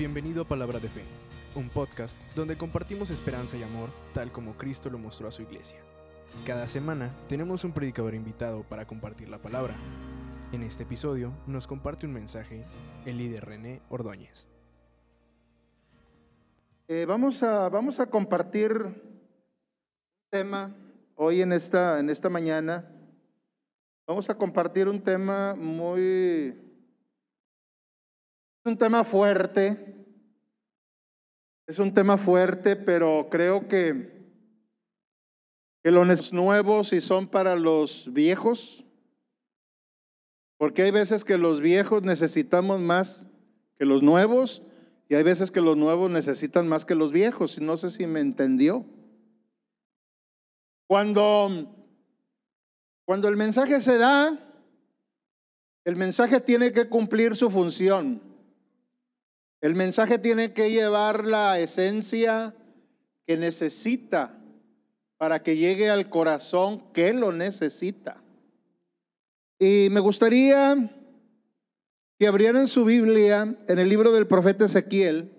Bienvenido a Palabra de Fe, un podcast donde compartimos esperanza y amor tal como Cristo lo mostró a su iglesia. Cada semana tenemos un predicador invitado para compartir la palabra. En este episodio nos comparte un mensaje el líder René Ordóñez. Eh, vamos, a, vamos a compartir un tema hoy en esta, en esta mañana. Vamos a compartir un tema muy, un tema fuerte. Es un tema fuerte, pero creo que, los nuevos y son para los viejos. Porque hay veces que los viejos necesitamos más que los nuevos y hay veces que los nuevos necesitan más que los viejos. No sé si me entendió. Cuando, cuando el mensaje se da, el mensaje tiene que cumplir su función. El mensaje tiene que llevar la esencia que necesita para que llegue al corazón que lo necesita. Y me gustaría que abrieran su Biblia en el libro del profeta Ezequiel.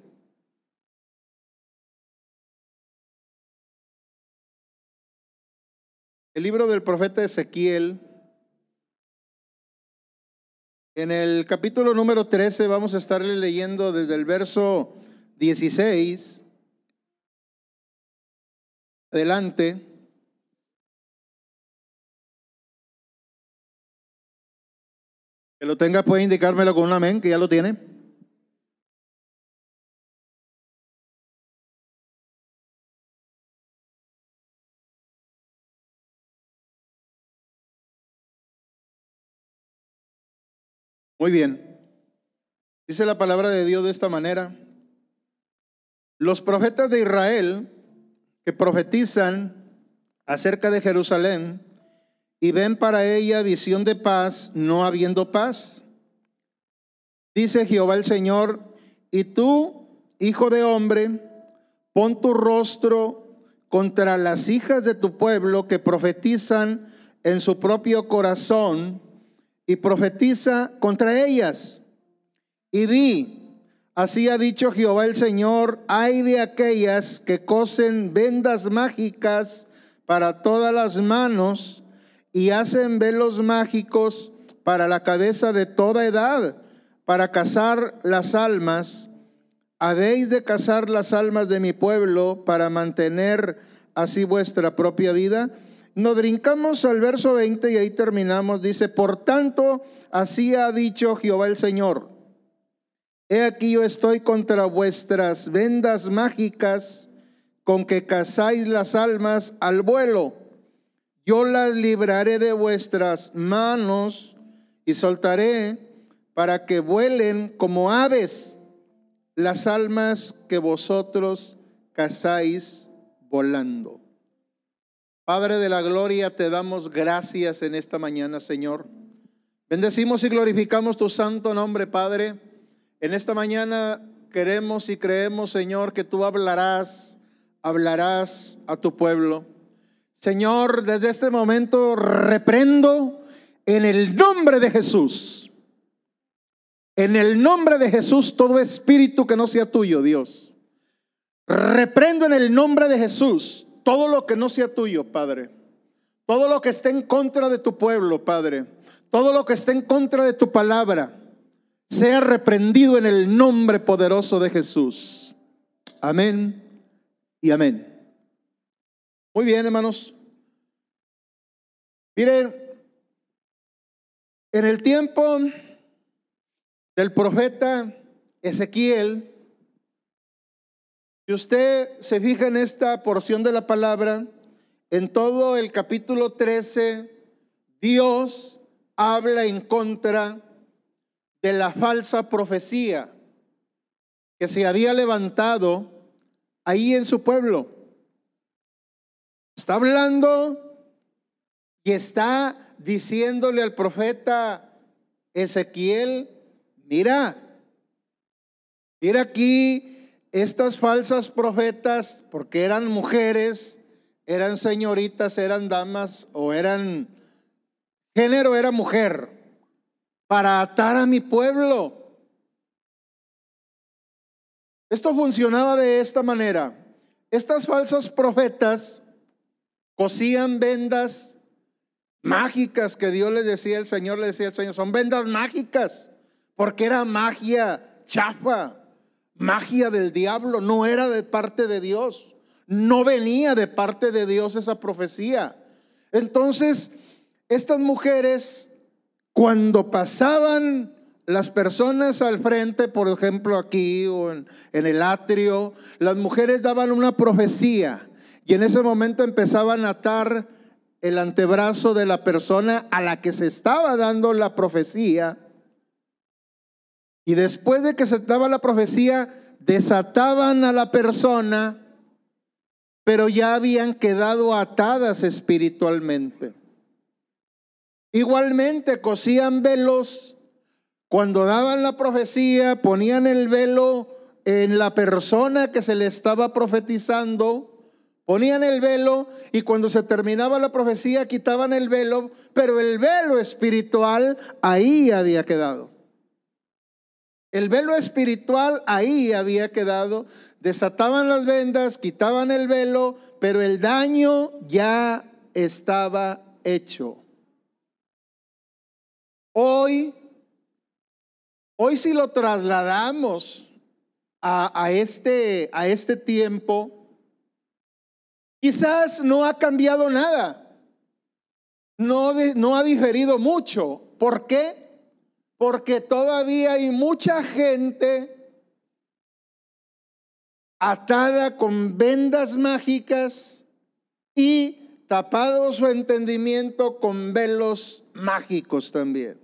El libro del profeta Ezequiel. En el capítulo número 13 vamos a estarle leyendo desde el verso 16 adelante. Que lo tenga puede indicármelo con un amén, que ya lo tiene. Muy bien. Dice la palabra de Dios de esta manera. Los profetas de Israel que profetizan acerca de Jerusalén y ven para ella visión de paz, no habiendo paz. Dice Jehová el Señor, y tú, hijo de hombre, pon tu rostro contra las hijas de tu pueblo que profetizan en su propio corazón y profetiza contra ellas. Y di, así ha dicho Jehová el Señor, hay de aquellas que cosen vendas mágicas para todas las manos y hacen velos mágicos para la cabeza de toda edad, para cazar las almas. Habéis de cazar las almas de mi pueblo para mantener así vuestra propia vida. Nos brincamos al verso 20 y ahí terminamos. Dice, por tanto, así ha dicho Jehová el Señor. He aquí yo estoy contra vuestras vendas mágicas con que cazáis las almas al vuelo yo las libraré de vuestras manos y soltaré para que vuelen como aves las almas que vosotros cazáis volando. Padre de la gloria, te damos gracias en esta mañana, Señor. Bendecimos y glorificamos tu santo nombre, Padre. En esta mañana queremos y creemos, Señor, que tú hablarás, hablarás a tu pueblo. Señor, desde este momento reprendo en el nombre de Jesús. En el nombre de Jesús todo espíritu que no sea tuyo, Dios. Reprendo en el nombre de Jesús todo lo que no sea tuyo, Padre. Todo lo que esté en contra de tu pueblo, Padre. Todo lo que esté en contra de tu palabra. Sea reprendido en el nombre poderoso de Jesús. Amén y amén. Muy bien, hermanos. Miren, en el tiempo del profeta Ezequiel, si usted se fija en esta porción de la palabra, en todo el capítulo 13, Dios habla en contra de la falsa profecía que se había levantado ahí en su pueblo. Está hablando y está diciéndole al profeta Ezequiel, mira, mira aquí estas falsas profetas, porque eran mujeres, eran señoritas, eran damas o eran, género era mujer, para atar a mi pueblo. Esto funcionaba de esta manera. Estas falsas profetas cosían vendas mágicas que Dios les decía, el Señor le decía al Señor, son vendas mágicas, porque era magia chafa, magia del diablo, no era de parte de Dios, no venía de parte de Dios esa profecía. Entonces, estas mujeres, cuando pasaban las personas al frente, por ejemplo aquí o en, el atrio, las mujeres daban una profecía y en ese momento empezaban a atar el antebrazo de la persona a la que se estaba dando la profecía. Y después de que se daba la profecía, desataban a la persona, pero ya habían quedado atadas espiritualmente. Igualmente cosían velos cuando daban la profecía, ponían el velo en la persona que se le estaba profetizando Ponían el velo y cuando se terminaba la profecía quitaban el velo, pero el velo espiritual ahí había quedado. El velo espiritual ahí había quedado. Desataban las vendas, quitaban el velo, pero el daño ya estaba hecho. Hoy, hoy si lo trasladamos a, a este, a este tiempo, Quizás no ha cambiado nada, no, no ha diferido mucho. ¿Por qué? Porque todavía hay mucha gente atada con vendas mágicas y tapado su entendimiento con velos mágicos también.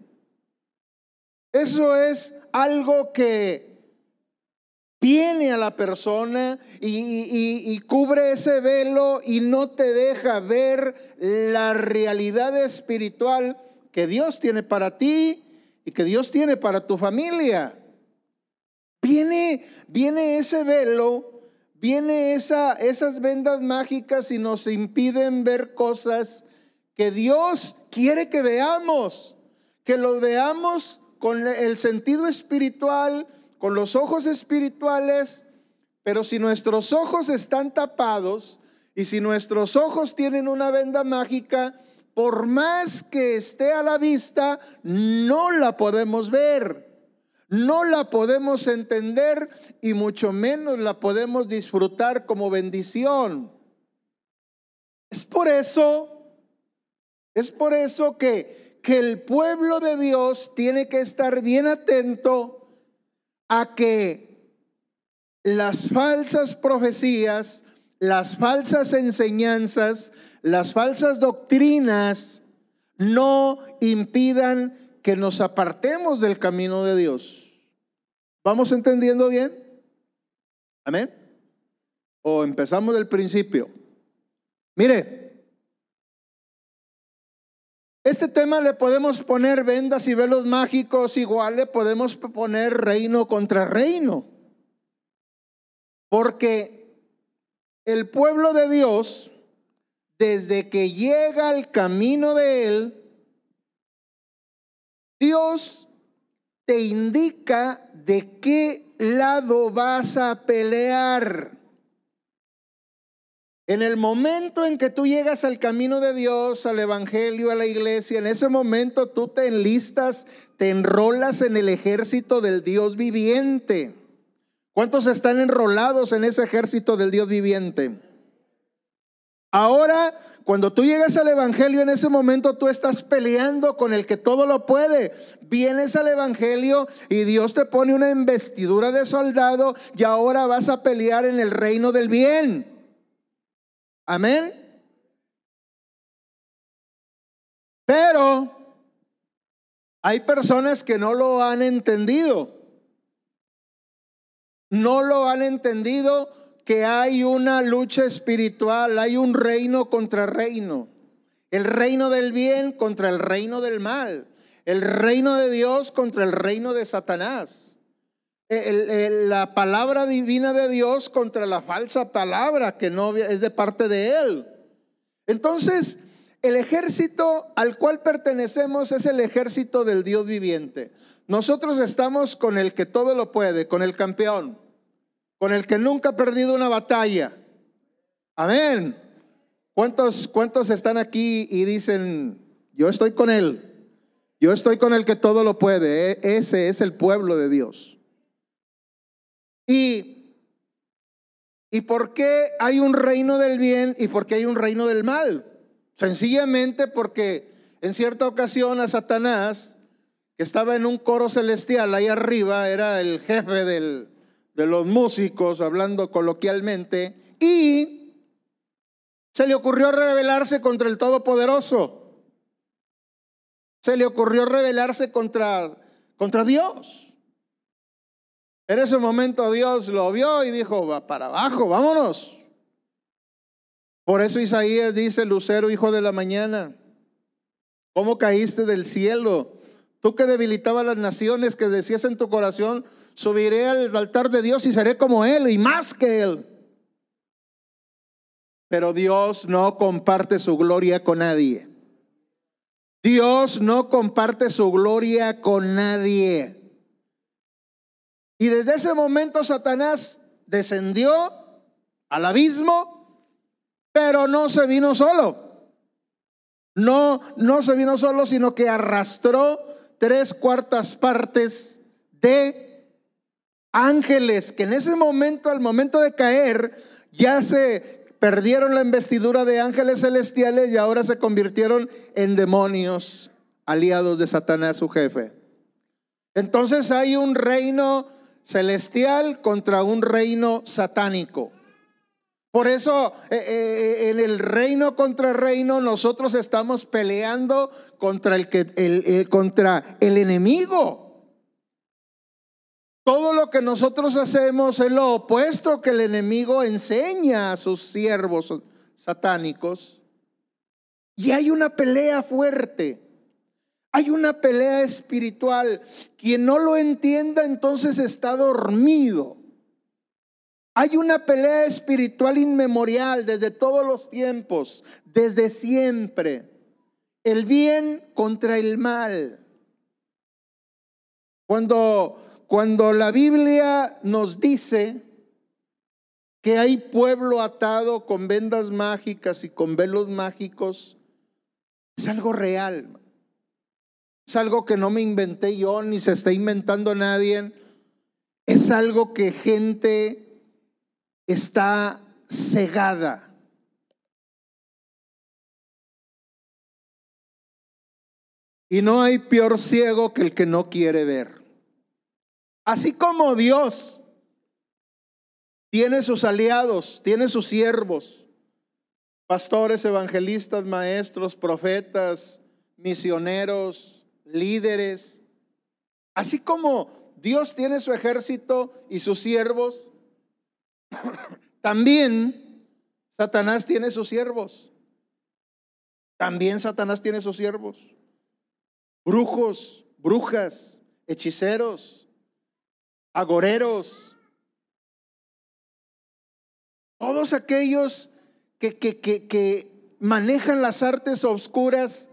Eso es algo que viene a la persona y, cubre ese velo y no te deja ver la realidad espiritual que Dios tiene para ti y que Dios tiene para tu familia. Viene, viene ese velo, viene esa, esas vendas mágicas y nos impiden ver cosas que Dios quiere que veamos, que lo veamos con el sentido espiritual, con los ojos espirituales, pero si nuestros ojos están tapados y si nuestros ojos tienen una venda mágica, por más que esté a la vista, no la podemos ver, no la podemos entender y mucho menos la podemos disfrutar como bendición. Es por eso, es por eso que, que el pueblo de Dios tiene que estar bien atento a que las falsas profecías, las falsas enseñanzas, las falsas doctrinas no impidan que nos apartemos del camino de Dios. ¿Vamos entendiendo bien? Amén. O empezamos del principio. Mire, este tema le podemos poner vendas y velos mágicos, igual le podemos poner reino contra reino. Porque el pueblo de Dios, desde que llega al camino de Él, Dios te indica de qué lado vas a pelear. En el momento en que tú llegas al camino de Dios, al Evangelio, a la iglesia, en ese momento tú te enlistas, te enrolas en el ejército del Dios viviente. ¿Cuántos están enrolados en ese ejército del Dios viviente? Ahora, cuando tú llegas al Evangelio, en ese momento tú estás peleando con el que todo lo puede. Vienes al Evangelio y Dios te pone una investidura de soldado y ahora vas a pelear en el reino del bien. Amén. Pero hay personas que no lo han entendido. No lo han entendido que hay una lucha espiritual, hay un reino contra reino. El reino del bien contra el reino del mal. El reino de Dios contra el reino de Satanás la palabra divina de Dios contra la falsa palabra que no es de parte de Él. Entonces, el ejército al cual pertenecemos es el ejército del Dios viviente. Nosotros estamos con el que todo lo puede, con el campeón. Con el que nunca ha perdido una batalla. Amén. ¿Cuántos, cuántos están aquí y dicen, yo estoy con él? Yo estoy con el que todo lo puede. E, ese es el pueblo de Dios. Y, ¿Y por qué hay un reino del bien y por qué hay un reino del mal? Sencillamente porque en cierta ocasión a Satanás, que estaba en un coro celestial ahí arriba, era el jefe del, de los músicos, hablando coloquialmente, y se le ocurrió rebelarse contra el Todopoderoso. Se le ocurrió rebelarse contra, contra Dios. En ese momento Dios lo vio y dijo, va para abajo, vámonos. Por eso Isaías dice, Lucero, hijo de la mañana, ¿cómo caíste del cielo? Tú que debilitabas las naciones, que decías en tu corazón, subiré al altar de Dios y seré como Él y más que Él. Pero Dios no comparte su gloria con nadie. Dios no comparte su gloria con nadie. Y desde ese momento Satanás descendió al abismo, pero no se vino solo. No, no se vino solo, sino que arrastró tres cuartas partes de ángeles que en ese momento, al momento de caer, ya se perdieron la investidura de ángeles celestiales y ahora se convirtieron en demonios aliados de Satanás, su jefe. Entonces hay un reino celestial contra un reino satánico. Por eso eh, eh, en el reino contra reino nosotros estamos peleando contra el, que, el, contra el enemigo. Todo lo que nosotros hacemos es lo opuesto que el enemigo enseña a sus siervos satánicos. Y hay una pelea fuerte. Hay una pelea espiritual. Quien no lo entienda entonces está dormido. Hay una pelea espiritual inmemorial desde todos los tiempos, desde siempre. El bien contra el mal. Cuando, cuando la Biblia nos dice que hay pueblo atado con vendas mágicas y con velos mágicos, es algo real. Es algo que no me inventé yo ni se está inventando nadie. Es algo que gente está cegada. Y no hay peor ciego que el que no quiere ver. Así como Dios tiene sus aliados, tiene sus siervos, pastores, evangelistas, maestros, profetas, misioneros, líderes. Así como Dios tiene su ejército y sus siervos, también Satanás tiene sus siervos. También Satanás tiene sus siervos. Brujos, brujas, hechiceros, agoreros. Todos aquellos que, que, que, manejan las artes oscuras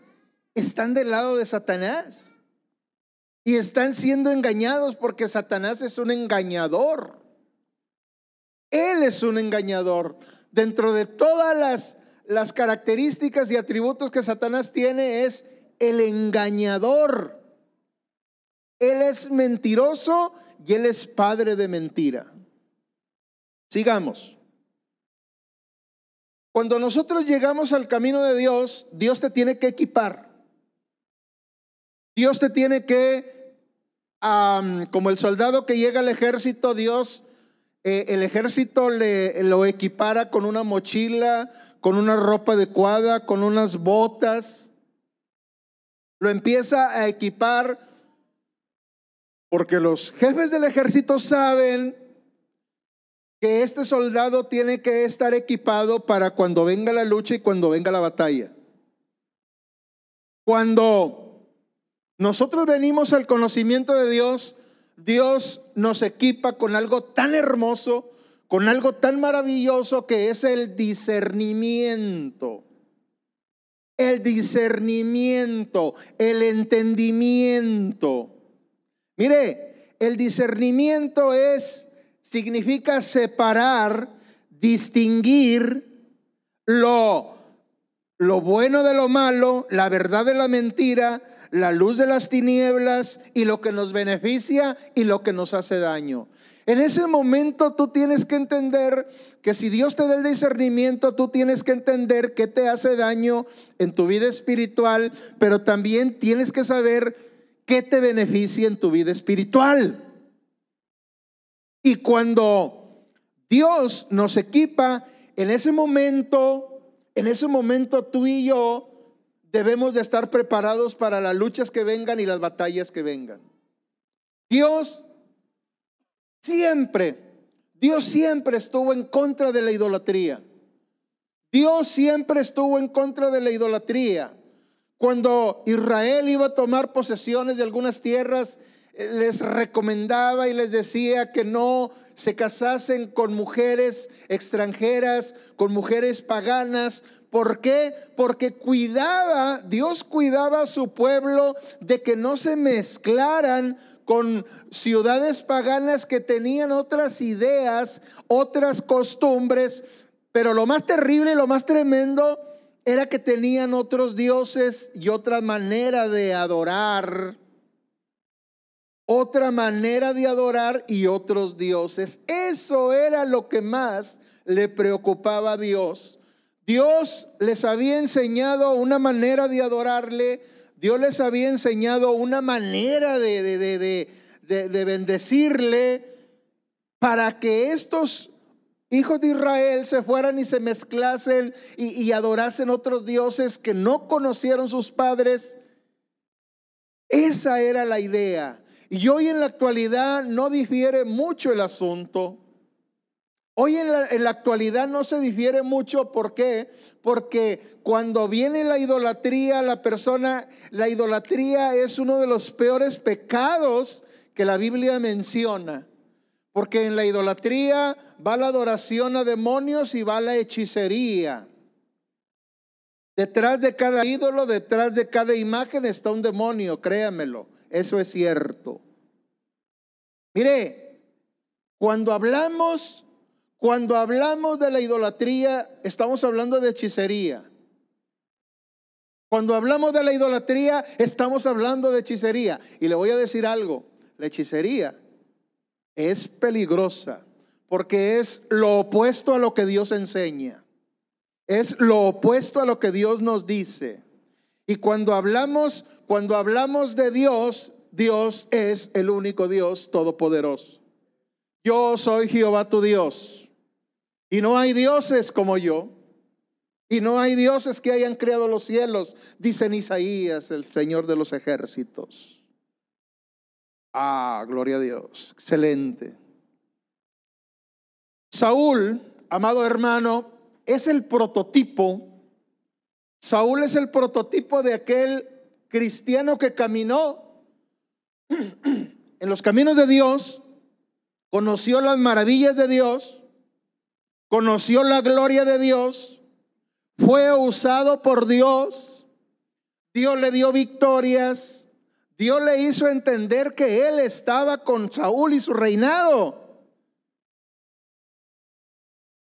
están del lado de Satanás. Y están siendo engañados porque Satanás es un engañador. Él es un engañador. Dentro de todas las, las características y atributos que Satanás tiene es el engañador. Él es mentiroso y él es padre de mentira. Sigamos. Cuando nosotros llegamos al camino de Dios, Dios te tiene que equipar. Dios te tiene que, como el soldado que llega al ejército, Dios eh, el ejército le, lo equipara con una mochila, con una ropa adecuada, con unas botas. Lo empieza a equipar porque los jefes del ejército saben que este soldado tiene que estar equipado para cuando venga la lucha y cuando venga la batalla. Cuando nosotros venimos al conocimiento de Dios, Dios nos equipa con algo tan hermoso, con algo tan maravilloso que es el discernimiento. El discernimiento, el entendimiento. Mire, el discernimiento es significa separar, distinguir lo, lo bueno de lo malo, la verdad de la mentira, la luz de las tinieblas y lo que nos beneficia y lo que nos hace daño. En ese momento tú tienes que entender que si Dios te da el discernimiento, tú tienes que entender qué te hace daño en tu vida espiritual, pero también tienes que saber qué te beneficia en tu vida espiritual. Y cuando Dios nos equipa, en ese momento, en ese momento tú y yo debemos de estar preparados para las luchas que vengan y las batallas que vengan. Dios siempre, Dios siempre estuvo en contra de la idolatría. Dios siempre estuvo en contra de la idolatría. Cuando Israel iba a tomar posesiones de algunas tierras, les recomendaba y les decía que no se casasen con mujeres extranjeras, con mujeres paganas. ¿Por qué? Porque cuidaba, Dios cuidaba a su pueblo de que no se mezclaran con ciudades paganas que tenían otras ideas, otras costumbres, pero lo más terrible lo más tremendo era que tenían otros dioses y otra manera de adorar otra manera de adorar y otros dioses. Eso era lo que más le preocupaba a Dios. Dios les había enseñado una manera de adorarle, Dios les había enseñado una manera de, de, de, bendecirle para que estos hijos de Israel se fueran y se mezclasen y, adorasen otros dioses que no conocieron sus padres. Esa era la idea. Y hoy en la actualidad no difiere mucho el asunto. Hoy en la, en la, actualidad no se difiere mucho, ¿por qué? Porque cuando viene la idolatría, la persona, la idolatría es uno de los peores pecados que la Biblia menciona. Porque en la idolatría va la adoración a demonios y va la hechicería. Detrás de cada ídolo, detrás de cada imagen está un demonio, créamelo. Eso es cierto. Mire, cuando hablamos, cuando hablamos de la idolatría, estamos hablando de hechicería. Cuando hablamos de la idolatría, estamos hablando de hechicería. Y le voy a decir algo, la hechicería es peligrosa porque es lo opuesto a lo que Dios enseña. Es lo opuesto a lo que Dios nos dice. Y cuando hablamos cuando hablamos de Dios, Dios es el único Dios todopoderoso. Yo soy Jehová tu Dios. Y no hay dioses como yo. Y no hay dioses que hayan creado los cielos, dice Isaías, el Señor de los ejércitos. Ah, gloria a Dios. Excelente. Saúl, amado hermano, es el prototipo. Saúl es el prototipo de aquel cristiano que caminó en los caminos de Dios, conoció las maravillas de Dios, conoció la gloria de Dios, fue usado por Dios, Dios le dio victorias, Dios le hizo entender que él estaba con Saúl y su reinado.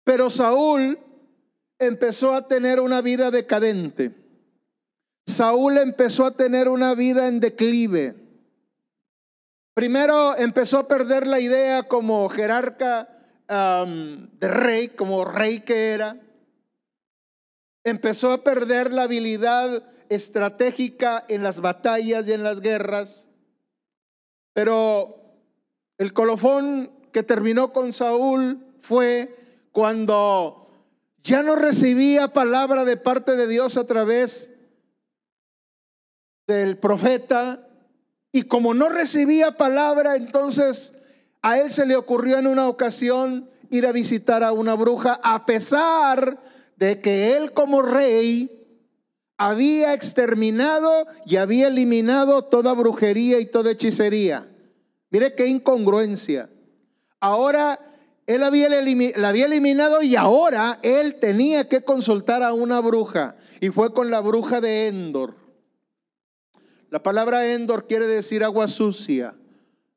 Pero Saúl empezó a tener una vida decadente. Saúl empezó a tener una vida en declive. Primero empezó a perder la idea como jerarca de rey, como rey que era. Empezó a perder la habilidad estratégica en las batallas y en las guerras. Pero el colofón que terminó con Saúl fue cuando ya no recibía palabra de parte de Dios a través del profeta y como no recibía palabra, entonces a él se le ocurrió en una ocasión ir a visitar a una bruja a pesar de que él como rey había exterminado y había eliminado toda brujería y toda hechicería. Mire qué incongruencia. Ahora él la había eliminado y ahora él tenía que consultar a una bruja y fue con la bruja de Endor. La palabra Endor quiere decir agua sucia,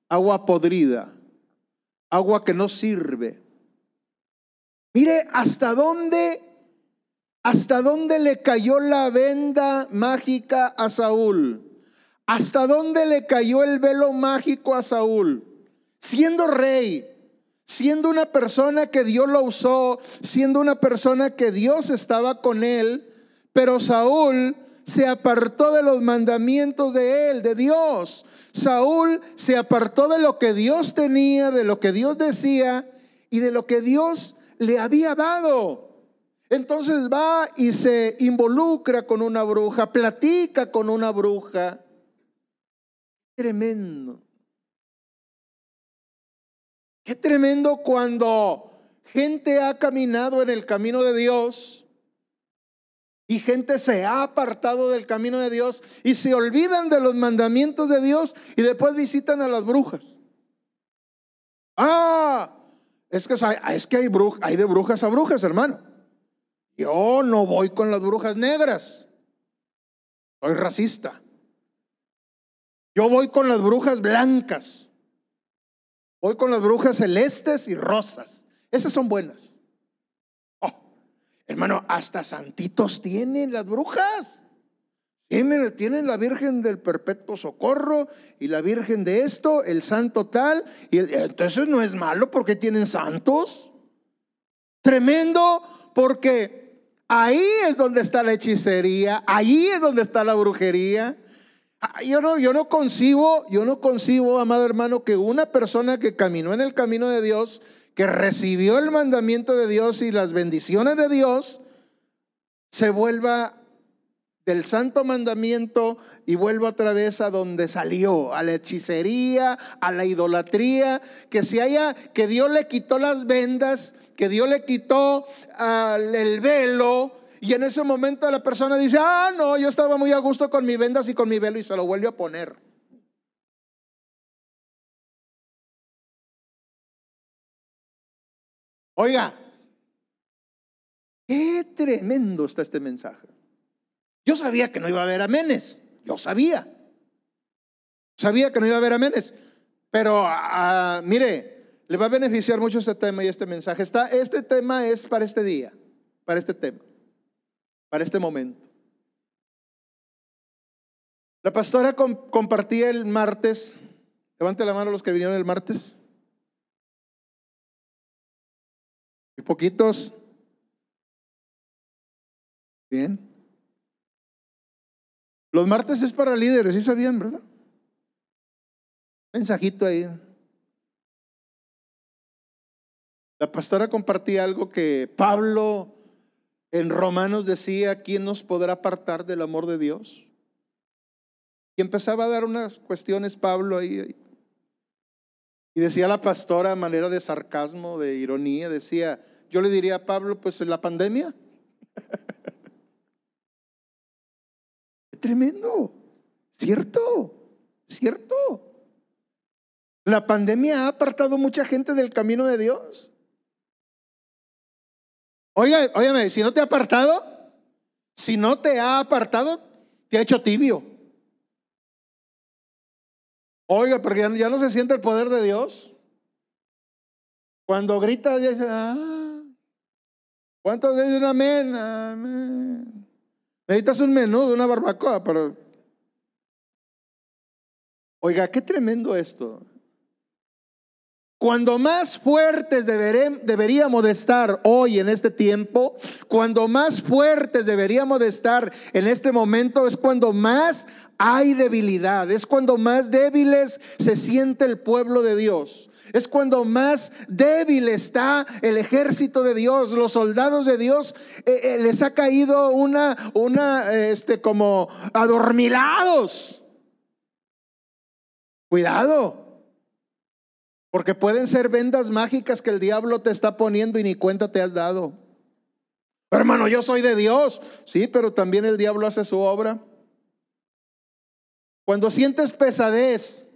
agua podrida. agua que no sirve. Mire hasta dónde, hasta dónde le cayó la venda mágica a Saúl. Hasta dónde le cayó el velo mágico a Saúl. Siendo rey, siendo una persona que Dios lo usó, siendo una persona que Dios estaba con él, pero Saúl se apartó de los mandamientos de él, de Dios. Saúl se apartó de lo que Dios tenía, de lo que Dios decía y de lo que Dios le había dado. Entonces va y se involucra con una bruja, platica con una bruja. Tremendo. Qué tremendo cuando gente ha caminado en el camino de Dios y gente se ha apartado del camino de Dios y se olvidan de los mandamientos de Dios y después visitan a las brujas. Ah, es que, hay, hay de brujas a brujas, hermano. Yo no voy con las brujas negras. Soy racista. Yo voy con las brujas blancas. Voy con las brujas celestes y rosas. Esas son buenas. Oh, hermano, hasta santitos tienen las brujas. tienen la Virgen del Perpetuo Socorro y la Virgen de esto, el santo tal. Y entonces no es malo porque tienen santos. Tremendo porque ahí es donde está la hechicería, ahí es donde está la brujería. Ah, yo no, yo no concibo, yo no concibo, amado hermano, que una persona que caminó en el camino de Dios, que recibió el mandamiento de Dios y las bendiciones de Dios, se vuelva del santo mandamiento y vuelva otra vez a donde salió, a la hechicería, a la idolatría, que si haya, que Dios le quitó las vendas, que Dios le quitó ah, el velo, y en ese momento la persona dice, ah, no, yo estaba muy a gusto con mi vendas y con mi velo y se lo vuelve a poner. Oiga, qué tremendo está este mensaje. Yo sabía que no iba a haber amenes, yo sabía. Sabía que no iba a haber amenes, pero ah, mire, le va a beneficiar mucho este tema y este mensaje. Está, este tema es para este día, para este tema para este momento. La pastora compartía el martes, levante la mano los que vinieron el martes. Y poquitos. Bien. Los martes es para líderes, ¿sí sabían, verdad? Mensajito ahí. La pastora compartía algo que Pablo en Romanos decía, ¿quién nos podrá apartar del amor de Dios? Y empezaba a dar unas cuestiones Pablo ahí. Y decía la pastora a manera de sarcasmo, de ironía, decía, yo le diría a Pablo, pues la pandemia. tremendo, cierto, cierto. La pandemia ha apartado mucha gente del camino de Dios. Oiga, óigame, si no te ha apartado, si no te ha apartado, te ha hecho tibio. Oiga, porque ya, no se siente el poder de Dios. Cuando grita, dice, ah, ¿cuántos dicen amén? Amén. Necesitas un menudo, una barbacoa, pero... Oiga, qué tremendo esto. Cuando más fuertes deberíamos de estar hoy en este tiempo, cuando más fuertes deberíamos de estar en este momento, es cuando más hay debilidad, es cuando más débiles se siente el pueblo de Dios. Es cuando más débil está el ejército de Dios, los soldados de Dios, eh, eh, les ha caído una, una, este, como adormilados. Cuidado, porque pueden ser vendas mágicas que el diablo te está poniendo y ni cuenta te has dado. Hermano, yo soy de Dios. Sí, pero también el diablo hace su obra. Cuando sientes pesadez,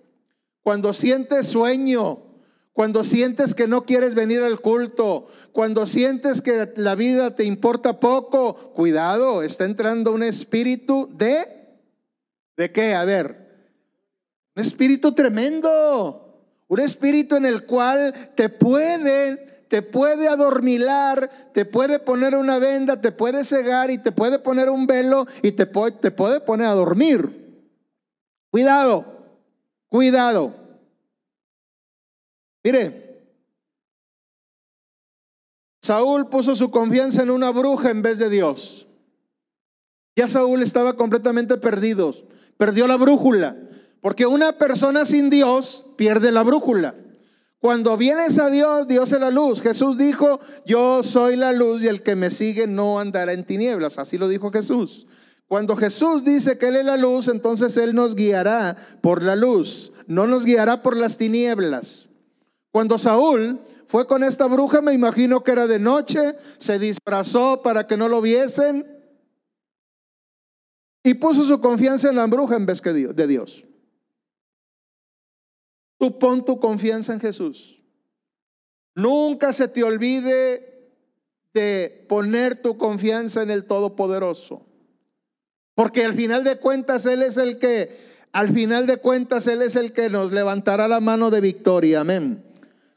cuando sientes sueño, cuando sientes que no quieres venir al culto, cuando sientes que la vida te importa poco, cuidado, está entrando un espíritu de... ¿De qué? A ver, un espíritu tremendo Un espíritu en el cual te puede, te puede adormilar, te puede poner una venda, te puede cegar y te puede poner un velo y te te puede poner a dormir. Cuidado, cuidado. Mire, Saúl puso su confianza en una bruja en vez de Dios. Ya Saúl estaba completamente perdido, perdió la brújula, porque una persona sin Dios pierde la brújula. Cuando vienes a Dios, Dios es la luz. Jesús dijo, yo soy la luz y el que me sigue no andará en tinieblas. Así lo dijo Jesús. Cuando Jesús dice que Él es la luz, entonces Él nos guiará por la luz, no nos guiará por las tinieblas. Cuando Saúl fue con esta bruja, me imagino que era de noche, se disfrazó para que no lo viesen y puso su confianza en la bruja en vez de Dios. Tú pon tu confianza en Jesús. Nunca se te olvide de poner tu confianza en el Todopoderoso. Porque al final de cuentas Él es el que, al final de cuentas Él es el que nos levantará la mano de victoria. Amén.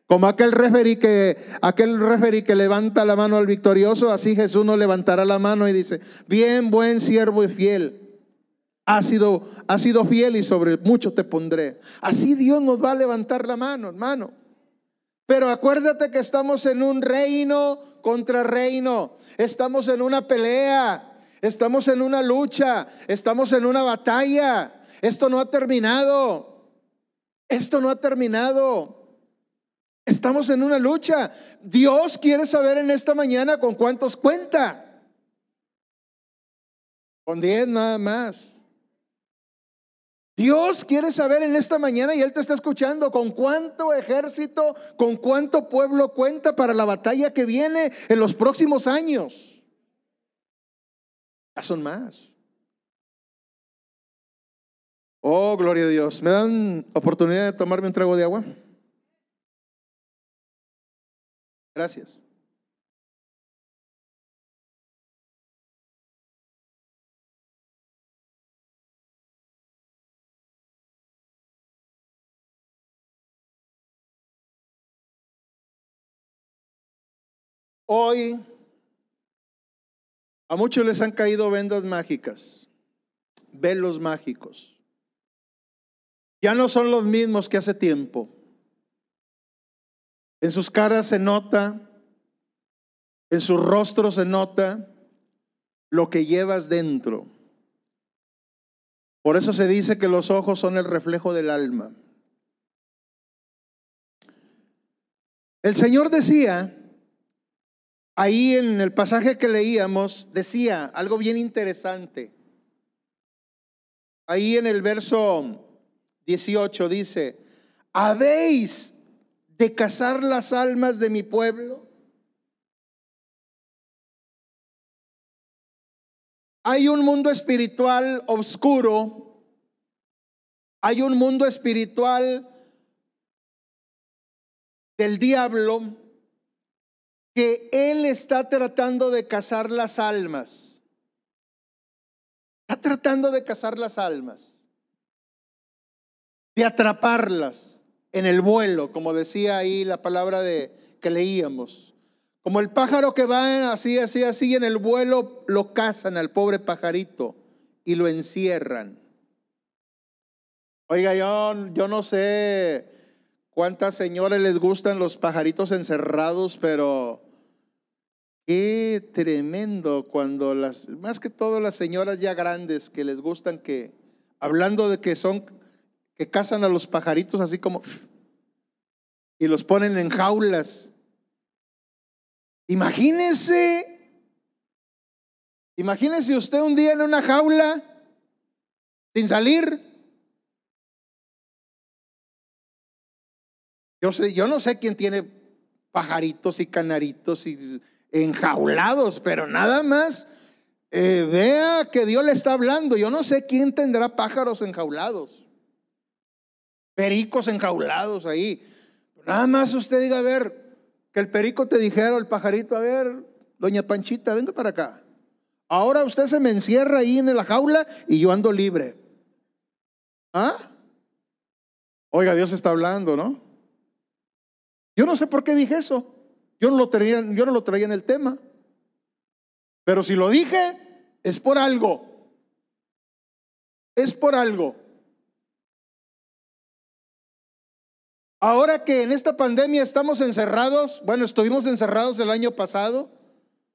Como aquel referí que, aquel referí que levanta la mano al victorioso, así Jesús nos levantará la mano y dice, bien, buen siervo y fiel. Ha sido, ha sido fiel y sobre mucho te pondré. Así Dios nos va a levantar la mano, hermano. Pero acuérdate que estamos en un reino contra reino. Estamos en una pelea. Estamos en una lucha. Estamos en una batalla. Esto no ha terminado. Esto no ha terminado. Estamos en una lucha. Dios quiere saber en esta mañana con cuántos cuenta. Con diez nada más. Dios quiere saber en esta mañana y Él te está escuchando con cuánto ejército, con cuánto pueblo cuenta para la batalla que viene en los próximos años. Ya son más. Oh, gloria a Dios. ¿Me dan oportunidad de tomarme un trago de agua? Gracias. Hoy a muchos les han caído vendas mágicas, velos mágicos. Ya no son los mismos que hace tiempo. En sus caras se nota, en sus rostros se nota lo que llevas dentro. Por eso se dice que los ojos son el reflejo del alma. El Señor decía, ahí en el pasaje que leíamos, decía algo bien interesante. Ahí en el verso 18 dice, habéis de cazar las almas de mi pueblo? Hay un mundo espiritual oscuro, hay un mundo espiritual del diablo que él está tratando de cazar las almas. Está tratando de cazar las almas, de atraparlas en el vuelo, como decía ahí la palabra de que leíamos. Como el pájaro que va así, así, así, en el vuelo lo cazan al pobre pajarito y lo encierran. Oiga, yo, yo no sé cuántas señores les gustan los pajaritos encerrados, pero qué tremendo cuando las, más que todo las señoras ya grandes que les gustan que, hablando de que son que cazan a los pajaritos así como y los ponen en jaulas. Imagínese, imagínese usted un día en una jaula sin salir. Yo, sé, yo no sé quién tiene pajaritos y canaritos y enjaulados, pero nada más eh, vea que Dios le está hablando. Yo no sé quién tendrá pájaros enjaulados pericos enjaulados ahí. Nada más usted diga, a ver, que el perico te dijera, el pajarito, a ver, doña Panchita, venga para acá. Ahora usted se me encierra ahí en la jaula y yo ando libre. ¿Ah? Oiga, Dios está hablando, ¿no? Yo no sé por qué dije eso. Yo no lo traía, yo no lo traía en el tema. Pero si lo dije, es por algo. Es por algo. Ahora que en esta pandemia estamos encerrados, bueno, estuvimos encerrados el año pasado,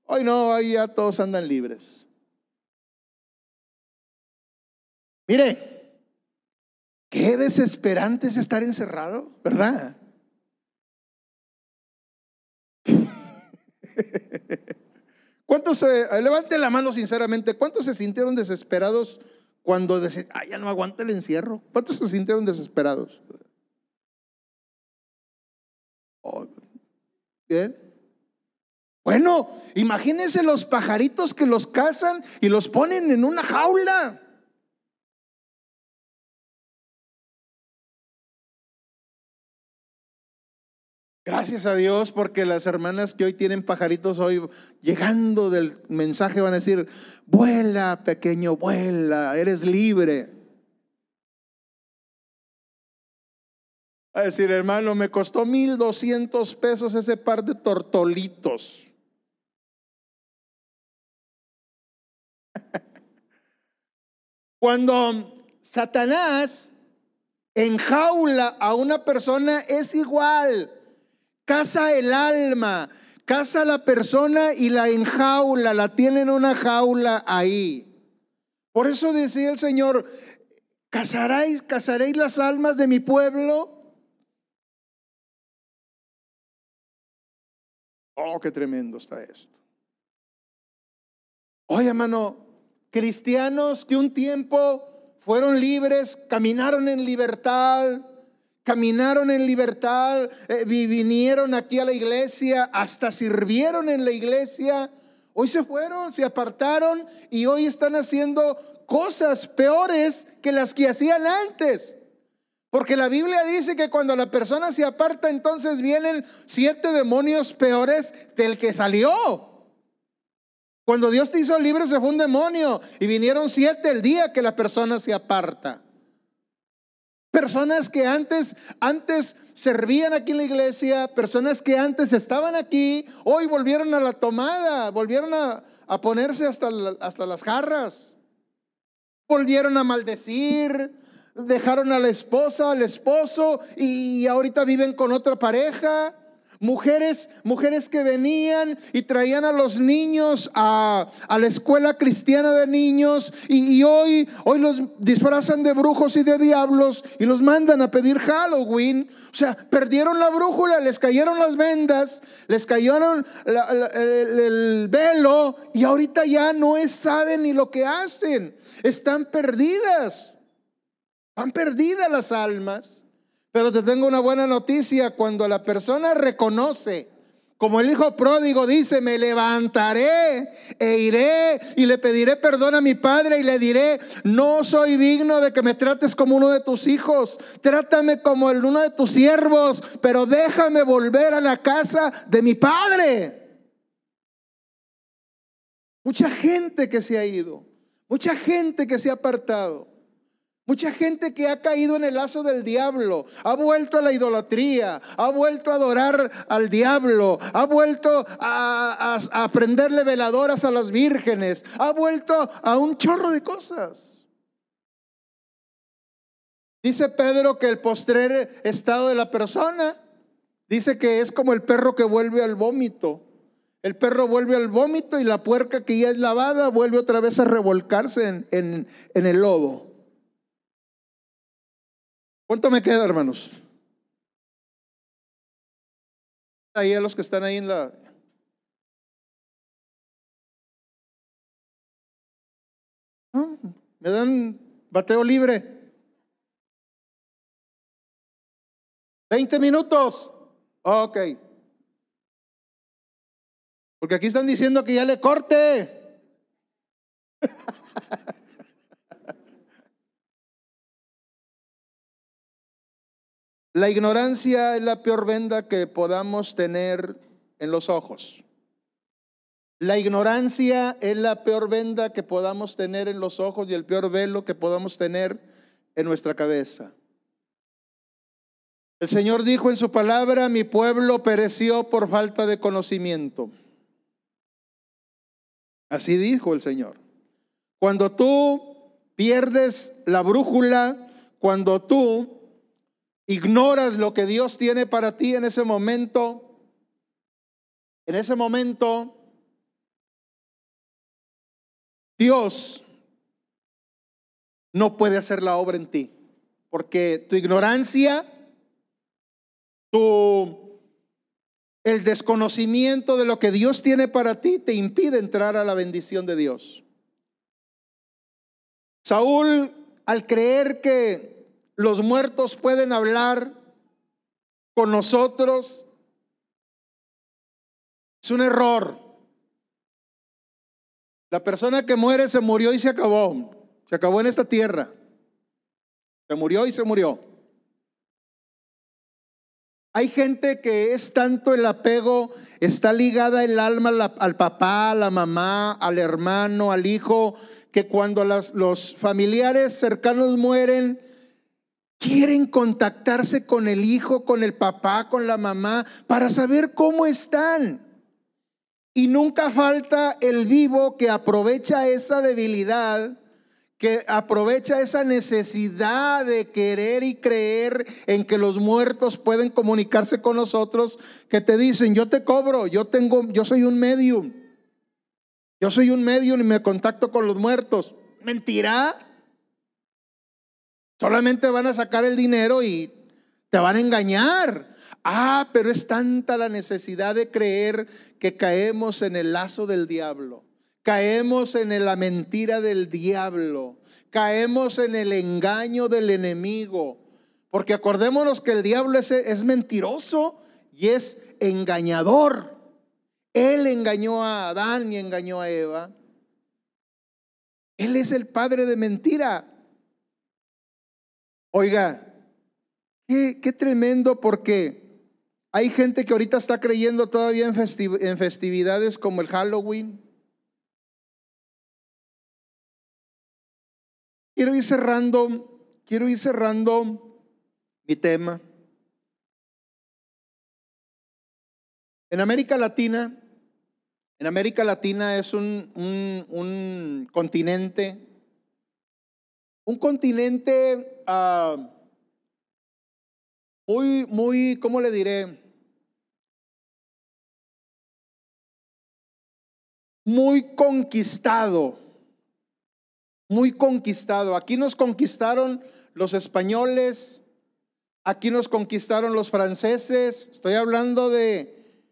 hoy no, hoy ya todos andan libres. Mire, qué desesperante es estar encerrado, ¿verdad? ¿Cuántos se, levante la mano sinceramente, cuántos se sintieron desesperados cuando decían, ah, ya no aguanta el encierro? ¿Cuántos se sintieron desesperados? Oh, bien. Bueno, imagínense los pajaritos que los cazan y los ponen en una jaula. Gracias a Dios porque las hermanas que hoy tienen pajaritos hoy llegando del mensaje van a decir, vuela pequeño, vuela, eres libre. A decir, hermano, me costó mil doscientos pesos ese par de tortolitos. Cuando Satanás enjaula a una persona es igual. Caza el alma, caza la persona y la enjaula, la tiene en una jaula ahí. Por eso decía el Señor, ¿cazaréis, cazaréis las almas de mi pueblo? Oh, qué tremendo está esto. Oye, hermano, cristianos que un tiempo fueron libres, caminaron en libertad, caminaron en libertad, eh, vinieron aquí a la iglesia, hasta sirvieron en la iglesia. Hoy se fueron, se apartaron y hoy están haciendo cosas peores que las que hacían antes. Porque la Biblia dice que cuando la persona se aparta, entonces vienen siete demonios peores del que salió. Cuando Dios te hizo libre se fue un demonio y vinieron siete el día que la persona se aparta. Personas que antes, antes servían aquí en la iglesia, personas que antes estaban aquí, hoy volvieron a la tomada, volvieron a, ponerse hasta, hasta las jarras, volvieron a maldecir, dejaron a la esposa, al esposo y ahorita viven con otra pareja. Mujeres, mujeres que venían y traían a los niños a, la escuela cristiana de niños y, hoy, hoy los disfrazan de brujos y de diablos y los mandan a pedir Halloween. O sea, perdieron la brújula, les cayeron las vendas, les cayeron el, el velo y ahorita ya no saben ni lo que hacen. Están perdidas. Han perdido las almas. Pero te tengo una buena noticia. Cuando la persona reconoce, como el hijo pródigo dice, me levantaré e iré y le pediré perdón a mi padre y le diré, no soy digno de que me trates como uno de tus hijos, trátame como el uno de tus siervos, pero déjame volver a la casa de mi padre. Mucha gente que se ha ido, mucha gente que se ha apartado. Mucha gente que ha caído en el lazo del diablo, ha vuelto a la idolatría, ha vuelto a adorar al diablo, ha vuelto a, a, prenderle veladoras a las vírgenes, ha vuelto a un chorro de cosas. Dice Pedro que el postrer estado de la persona, dice que es como el perro que vuelve al vómito. El perro vuelve al vómito y la puerca que ya es lavada vuelve otra vez a revolcarse en, en, en el lobo. ¿Cuánto me queda, hermanos? Ahí a los que están ahí en la... ¿Me dan bateo libre? ¿20 minutos? Ok. Porque aquí están diciendo que ya le corte. La ignorancia es la peor venda que podamos tener en los ojos. La ignorancia es la peor venda que podamos tener en los ojos y el peor velo que podamos tener en nuestra cabeza. El Señor dijo en su palabra, mi pueblo pereció por falta de conocimiento. Así dijo el Señor. Cuando tú pierdes la brújula, cuando tú ignoras lo que Dios tiene para ti en ese momento, en ese momento, Dios no puede hacer la obra en ti, porque tu ignorancia, tu el desconocimiento de lo que Dios tiene para ti te impide entrar a la bendición de Dios. Saúl, al creer que los muertos pueden hablar con nosotros, es un error. La persona que muere se murió y se acabó. Se acabó en esta tierra. Se murió y se murió. Hay gente que es tanto el apego, está ligada el alma al papá, a la mamá, al hermano, al hijo, que cuando los familiares cercanos mueren, quieren contactarse con el hijo, con el papá, con la mamá, para saber cómo están. Y nunca falta el vivo que aprovecha esa debilidad que aprovecha esa necesidad de querer y creer en que los muertos pueden comunicarse con nosotros, que te dicen, yo te cobro, yo tengo, yo soy un medium, yo soy un medium y me contacto con los muertos. Mentira. Solamente van a sacar el dinero y te van a engañar. Ah, pero es tanta la necesidad de creer que caemos en el lazo del diablo. Caemos en la mentira del diablo. Caemos en el engaño del enemigo. Porque acordémonos que el diablo es, es mentiroso y es engañador. Él engañó a Adán y engañó a Eva. Él es el padre de mentira. Oiga, qué, tremendo porque hay gente que ahorita está creyendo todavía en, festividades como el Halloween, Quiero ir cerrando, quiero ir cerrando mi tema. En América Latina, en América Latina es un, continente, un continente uh, muy, muy, ¿cómo le diré? Muy conquistado muy conquistado. Aquí nos conquistaron los españoles, aquí nos conquistaron los franceses, estoy hablando de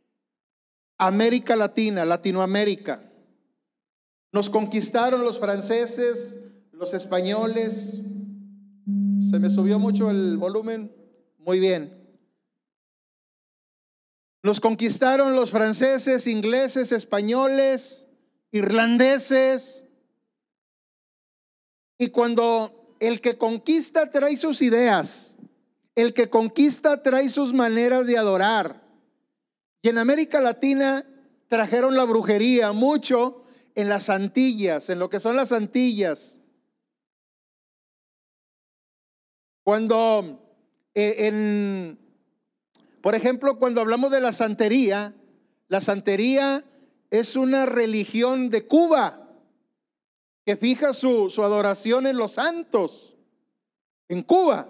América Latina, Latinoamérica. Nos conquistaron los franceses, los españoles. Se me subió mucho el volumen. Muy bien. Nos conquistaron los franceses, ingleses, españoles, irlandeses, y cuando el que conquista trae sus ideas, el que conquista trae sus maneras de adorar. Y en América Latina trajeron la brujería mucho en las Antillas, en lo que son las Antillas. Cuando eh, en, por ejemplo, cuando hablamos de la santería, la santería es una religión de Cuba que fija su, adoración en los santos. En Cuba.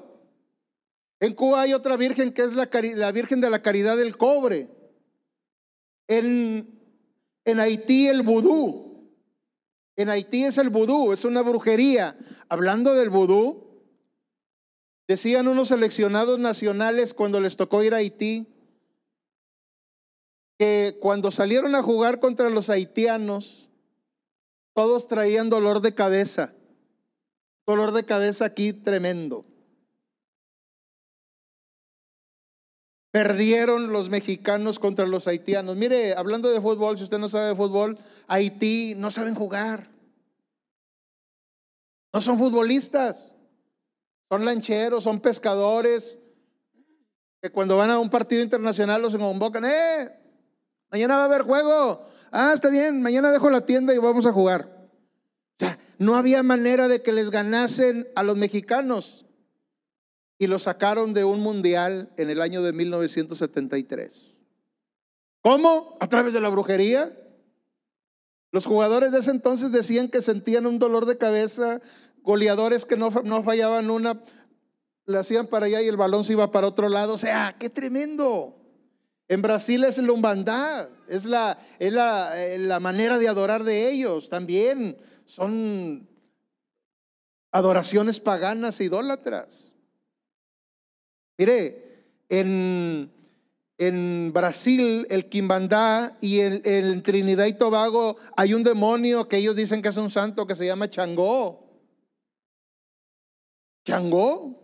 En Cuba hay otra virgen que es la, la Virgen de la Caridad del Cobre. En, en Haití el vudú. En Haití es el vudú, es una brujería. Hablando del vudú, decían unos seleccionados nacionales cuando les tocó ir a Haití, que cuando salieron a jugar contra los haitianos, todos traían dolor de cabeza. Dolor de cabeza aquí tremendo. Perdieron los mexicanos contra los haitianos. Mire, hablando de fútbol, si usted no sabe de fútbol, Haití no saben jugar. No son futbolistas. Son lancheros, son pescadores. Que cuando van a un partido internacional los convocan. ¡Eh! Mañana va a haber juego. Ah, está bien, mañana dejo la tienda y vamos a jugar. O sea, no había manera de que les ganasen a los mexicanos. y lo sacaron de un mundial en el año de 1973. ¿Cómo? A través de la brujería. Los jugadores de ese entonces decían que sentían un dolor de cabeza, goleadores que no, no fallaban una, le hacían para allá y el balón se iba para otro lado. O sea, qué tremendo. En Brasil es lumbandad, es la, es la, eh, la manera de adorar de ellos también. Son adoraciones paganas e idólatras. Mire, en, en Brasil, el Quimbandá y en Trinidad y Tobago hay un demonio que ellos dicen que es un santo que se llama Changó. Changó.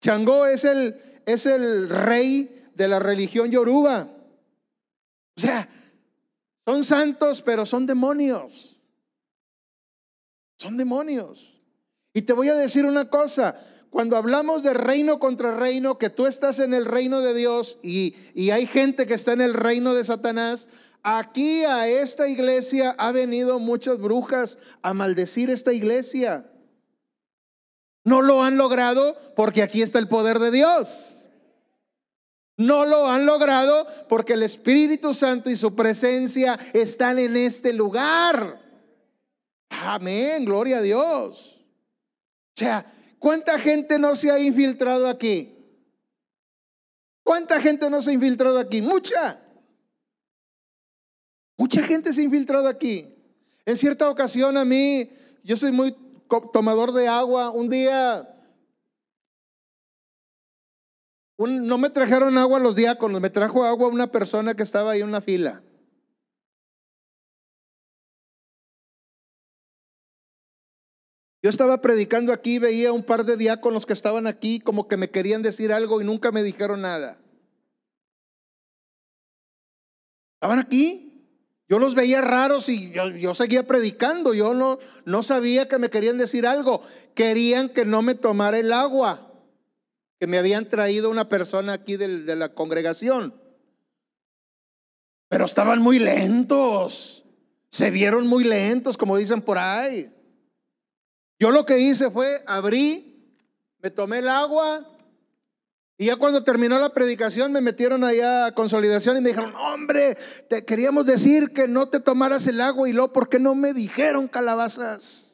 Changó es el, es el rey de la religión yoruba. O sea, son santos, pero son demonios. Son demonios. Y te voy a decir una cosa, cuando hablamos de reino contra reino, que tú estás en el reino de Dios y, y, hay gente que está en el reino de Satanás, aquí a esta iglesia ha venido muchas brujas a maldecir esta iglesia. No lo han logrado porque aquí está el poder de Dios. No lo han logrado porque el Espíritu Santo y su presencia están en este lugar. Amén, gloria a Dios. O sea, ¿cuánta gente no se ha infiltrado aquí? ¿Cuánta gente no se ha infiltrado aquí? Mucha. Mucha gente se ha infiltrado aquí. En cierta ocasión a mí, yo soy muy tomador de agua. Un día no me trajeron agua los diáconos, me trajo agua una persona que estaba ahí en una fila. Yo estaba predicando aquí, veía un par de diáconos que estaban aquí como que me querían decir algo y nunca me dijeron nada. Estaban aquí. Yo los veía raros y yo, seguía predicando. Yo no, no sabía que me querían decir algo. Querían que no me tomara el agua que me habían traído una persona aquí de, la congregación. Pero estaban muy lentos. Se vieron muy lentos, como dicen por ahí. Yo lo que hice fue abrí, me tomé el agua y ya cuando terminó la predicación me metieron allá a consolidación y me dijeron, hombre, te queríamos decir que no te tomaras el agua y luego, ¿por qué no me dijeron calabazas?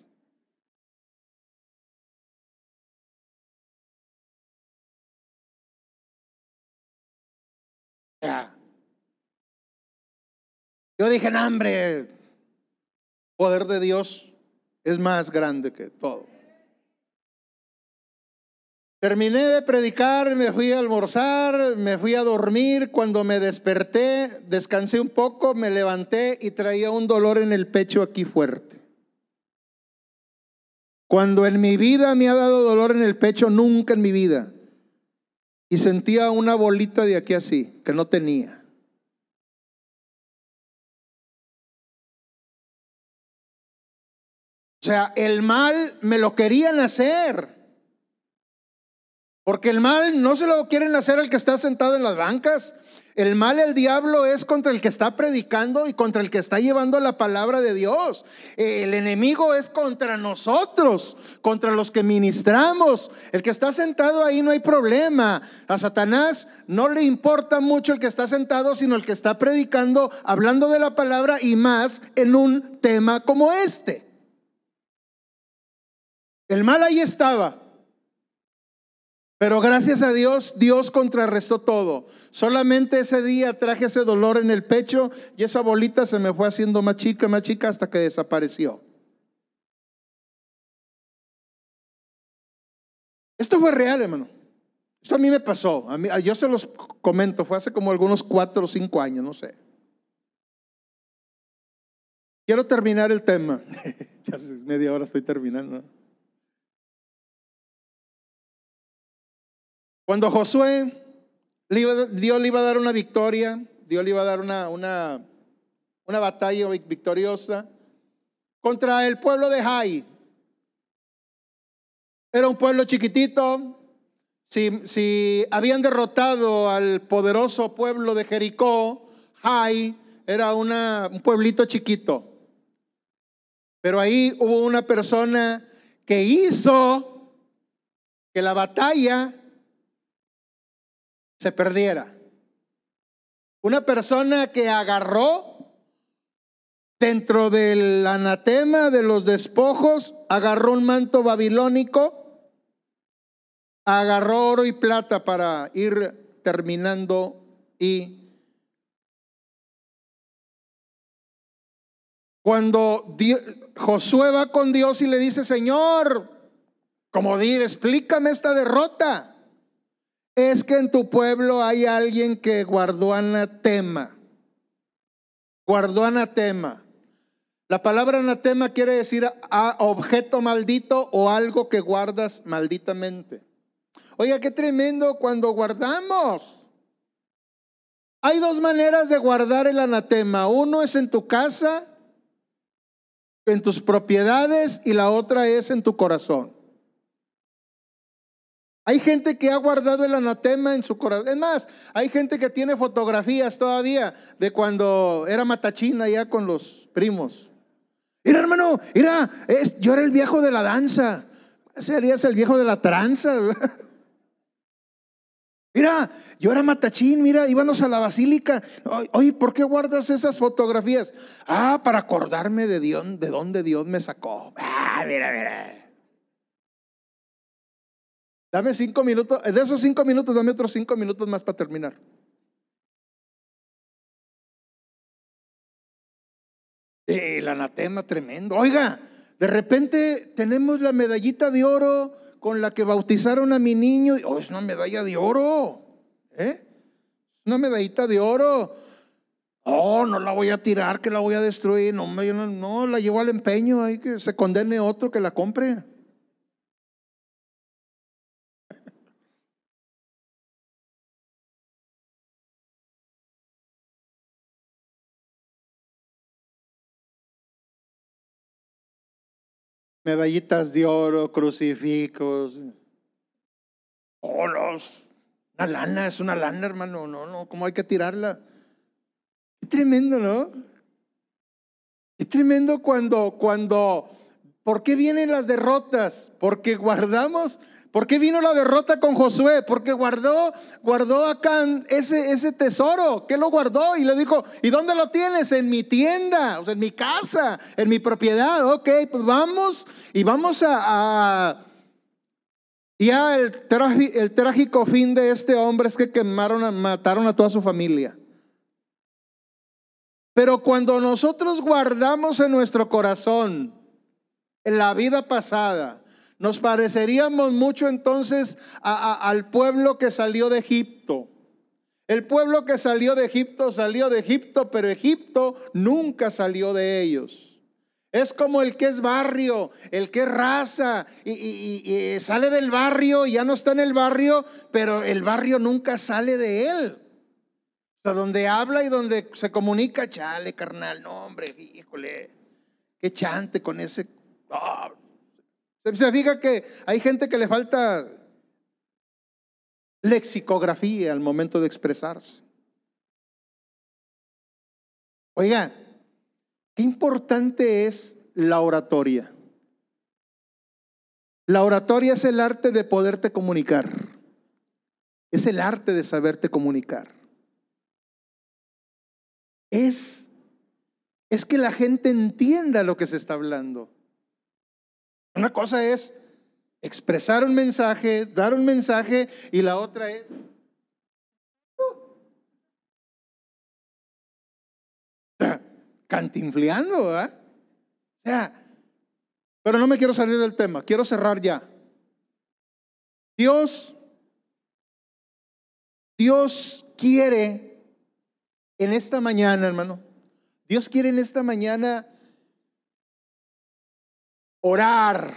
Yo dije, no, hombre, poder de Dios es más grande que todo. Terminé de predicar, me fui a almorzar, me fui a dormir. Cuando me desperté, descansé un poco, me levanté y traía un dolor en el pecho aquí fuerte. Cuando en mi vida me ha dado dolor en el pecho, nunca en mi vida. Y sentía una bolita de aquí así, que no tenía. O sea, el mal me lo querían hacer. Porque el mal no se lo quieren hacer al que está sentado en las bancas. El mal, el diablo, es contra el que está predicando y contra el que está llevando la palabra de Dios. El enemigo es contra nosotros, contra los que ministramos. El que está sentado ahí no hay problema. A Satanás no le importa mucho el que está sentado, sino el que está predicando, hablando de la palabra y más en un tema como este. El mal ahí estaba. Pero gracias a Dios, Dios contrarrestó todo. Solamente ese día traje ese dolor en el pecho y esa bolita se me fue haciendo más chica, más chica hasta que desapareció. Esto fue real, hermano. Esto a mí me pasó. A mí, yo se los comento, fue hace como algunos cuatro o cinco años, no sé. Quiero terminar el tema. ya media hora estoy terminando. Cuando Josué, Dios le iba a dar una victoria, Dios le iba a dar una, una, batalla victoriosa contra el pueblo de Jai. Era un pueblo chiquitito. Si, si habían derrotado al poderoso pueblo de Jericó, Jai era una, un pueblito chiquito. Pero ahí hubo una persona que hizo que la batalla se perdiera. Una persona que agarró dentro del anatema de los despojos, agarró un manto babilónico, agarró oro y plata para ir terminando y cuando Josué va con Dios y le dice, Señor, como dir, explícame esta derrota es que en tu pueblo hay alguien que guardó anatema. Guardó anatema. La palabra anatema quiere decir a objeto maldito o algo que guardas malditamente. Oiga, qué tremendo cuando guardamos. Hay dos maneras de guardar el anatema. Uno es en tu casa, en tus propiedades y la otra es en tu corazón. Hay gente que ha guardado el anatema en su corazón. Es más, hay gente que tiene fotografías todavía de cuando era matachina ya con los primos. Mira, hermano, mira, yo era el viejo de la danza. Serías el viejo de la tranza. Mira, yo era matachín, mira, íbamos a la basílica. Oye, ¿por qué guardas esas fotografías? Ah, para acordarme de Dios, de dónde Dios me sacó. Ah, mira, mira. Dame cinco minutos, de esos cinco minutos, dame otros cinco minutos más para terminar. El anatema tremendo. Oiga, de repente tenemos la medallita de oro con la que bautizaron a mi niño. Oh, es una medalla de oro. ¿Eh? Una medallita de oro. Oh, no la voy a tirar, que la voy a destruir. No, no, no la llevo al empeño. Hay que se condene otro que la compre. Medallitas de oro, crucifijos. Oh, no, una lana, es una lana, hermano. No, no, ¿cómo hay que tirarla? Es tremendo, ¿no? Es tremendo cuando, cuando, ¿por qué vienen las derrotas? Porque guardamos ¿Por qué vino la derrota con Josué? Porque guardó, guardó acá ese, ese tesoro. ¿Qué lo guardó? Y le dijo, ¿y dónde lo tienes? En mi tienda, o sea, en mi casa, en mi propiedad. Ok, pues vamos y vamos a... ya el, el trágico fin de este hombre es que quemaron, mataron a toda su familia. Pero cuando nosotros guardamos en nuestro corazón en la vida pasada, nos pareceríamos mucho entonces al pueblo que salió de Egipto. El pueblo que salió de Egipto salió de Egipto, pero Egipto nunca salió de ellos. Es como el que es barrio, el que es raza, y, sale del barrio, y ya no está en el barrio, pero el barrio nunca sale de él. O sea, donde habla y donde se comunica, chale, carnal, no, hombre, híjole, qué chante con ese. Ah, se fija que hay gente que le falta lexicografía al momento de expresarse. Oiga, qué importante es la oratoria. La oratoria es el arte de poderte comunicar. Es el arte de saberte comunicar. Es, es que la gente entienda lo que se está hablando. Una cosa es expresar un mensaje, dar un mensaje, y la otra es... cantinfleando, ¿verdad? O sea, pero no me quiero salir del tema, quiero cerrar ya. Dios, Dios quiere en esta mañana, hermano, Dios quiere en esta mañana orar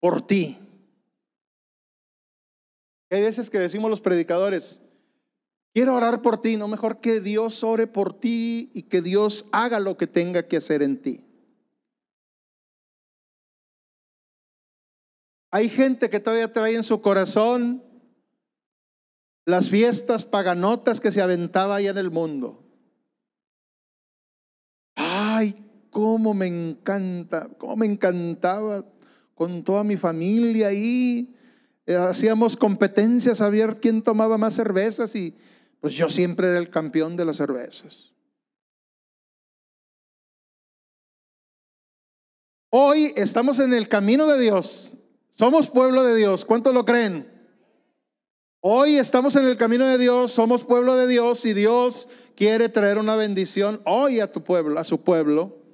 por ti. Hay veces que decimos los predicadores, quiero orar por ti, no mejor que Dios ore por ti y que Dios haga lo que tenga que hacer en ti. Hay gente que todavía trae en su corazón las fiestas paganotas que se aventaba allá en el mundo. Cómo me encanta, cómo me encantaba con toda mi familia ahí, eh, hacíamos competencias a ver quién tomaba más cervezas y pues yo siempre era el campeón de las cervezas. Hoy estamos en el camino de Dios. Somos pueblo de Dios. ¿Cuántos lo creen? Hoy estamos en el camino de Dios, somos pueblo de Dios y Dios quiere traer una bendición hoy a tu pueblo, a su pueblo.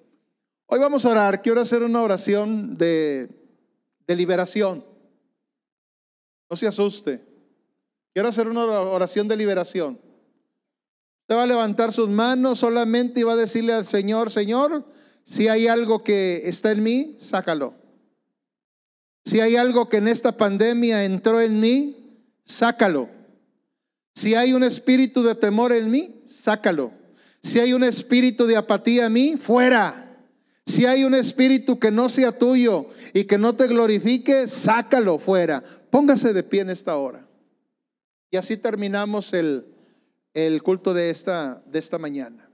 Hoy vamos a orar, quiero hacer una oración de, liberación. No se asuste. Quiero hacer una oración de liberación. Usted va a levantar sus manos solamente y va a decirle al Señor, Señor, si hay algo que está en mí, sácalo. Si hay algo que en esta pandemia entró en mí, sácalo. Si hay un espíritu de temor en mí, sácalo. Si hay un espíritu de apatía en mí, fuera. Si hay un espíritu que no sea tuyo y que no te glorifique, sácalo fuera. Póngase de pie en esta hora. Y así terminamos el, el culto de esta, de esta mañana.